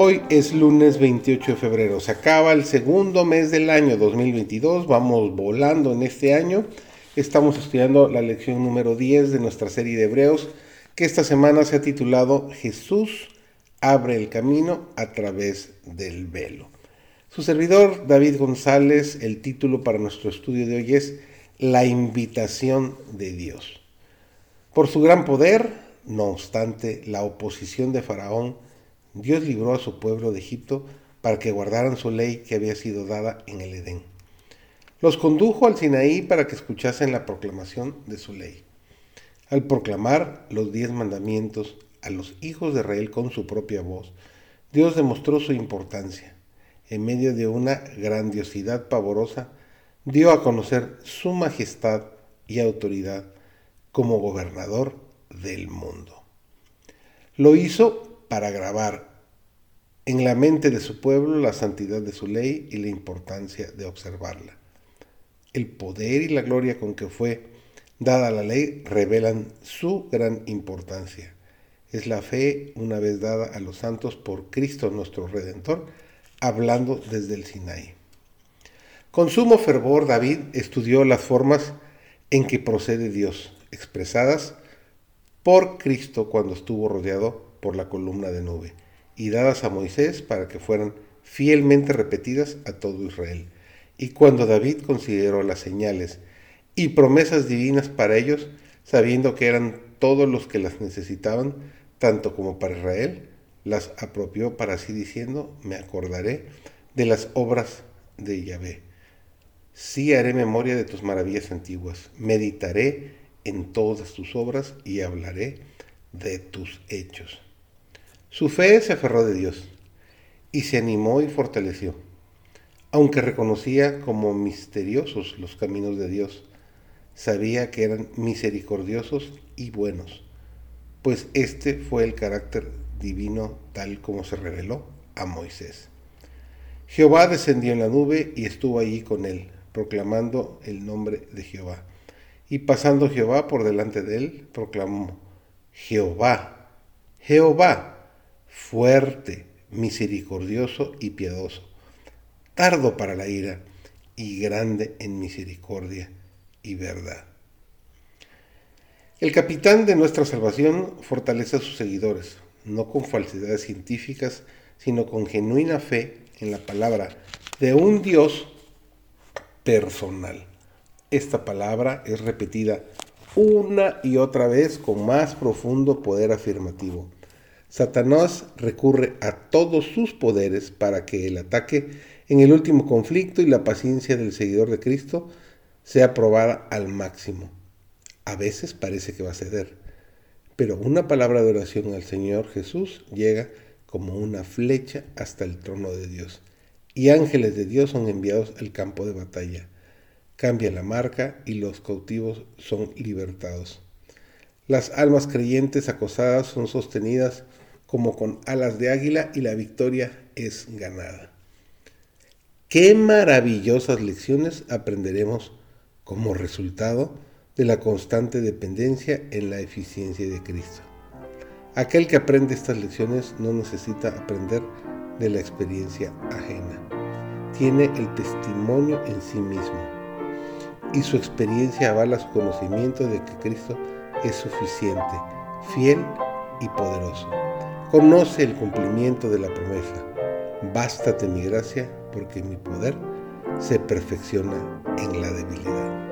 Hoy es lunes 28 de febrero, se acaba el segundo mes del año 2022, vamos volando en este año. Estamos estudiando la lección número 10 de nuestra serie de Hebreos, que esta semana se ha titulado Jesús abre el camino a través del velo. Su servidor David González, el título para nuestro estudio de hoy es La invitación de Dios. Por su gran poder, no obstante la oposición de Faraón, Dios libró a su pueblo de Egipto para que guardaran su ley que había sido dada en el Edén. Los condujo al Sinaí para que escuchasen la proclamación de su ley. Al proclamar los diez mandamientos a los hijos de Israel con su propia voz, Dios demostró su importancia. En medio de una grandiosidad pavorosa, dio a conocer su majestad y autoridad como gobernador del mundo. Lo hizo para grabar en la mente de su pueblo la santidad de su ley y la importancia de observarla. El poder y la gloria con que fue dada la ley revelan su gran importancia. Es la fe una vez dada a los santos por Cristo nuestro Redentor, hablando desde el Sinaí. Con sumo fervor David estudió las formas en que procede Dios, expresadas por Cristo cuando estuvo rodeado por la columna de nube y dadas a Moisés para que fueran fielmente repetidas a todo Israel. Y cuando David consideró las señales y promesas divinas para ellos, sabiendo que eran todos los que las necesitaban, tanto como para Israel, las apropió para sí diciendo, me acordaré de las obras de Yahvé. Sí haré memoria de tus maravillas antiguas, meditaré en todas tus obras y hablaré de tus hechos. Su fe se aferró de Dios y se animó y fortaleció, aunque reconocía como misteriosos los caminos de Dios, sabía que eran misericordiosos y buenos, pues este fue el carácter divino tal como se reveló a Moisés. Jehová descendió en la nube y estuvo allí con él, proclamando el nombre de Jehová. Y pasando Jehová por delante de él, proclamó, Jehová, Jehová, fuerte, misericordioso y piadoso, tardo para la ira y grande en misericordia y verdad. El capitán de nuestra salvación fortalece a sus seguidores, no con falsedades científicas, sino con genuina fe en la palabra de un Dios personal. Esta palabra es repetida una y otra vez con más profundo poder afirmativo. Satanás recurre a todos sus poderes para que el ataque en el último conflicto y la paciencia del seguidor de Cristo sea probada al máximo. A veces parece que va a ceder, pero una palabra de oración al Señor Jesús llega como una flecha hasta el trono de Dios, y ángeles de Dios son enviados al campo de batalla. Cambia la marca y los cautivos son libertados. Las almas creyentes acosadas son sostenidas como con alas de águila y la victoria es ganada. Qué maravillosas lecciones aprenderemos como resultado de la constante dependencia en la eficiencia de Cristo. Aquel que aprende estas lecciones no necesita aprender de la experiencia ajena. Tiene el testimonio en sí mismo y su experiencia avala su conocimiento de que Cristo es suficiente, fiel y poderoso. Conoce el cumplimiento de la promesa. Bástate mi gracia porque mi poder se perfecciona en la debilidad.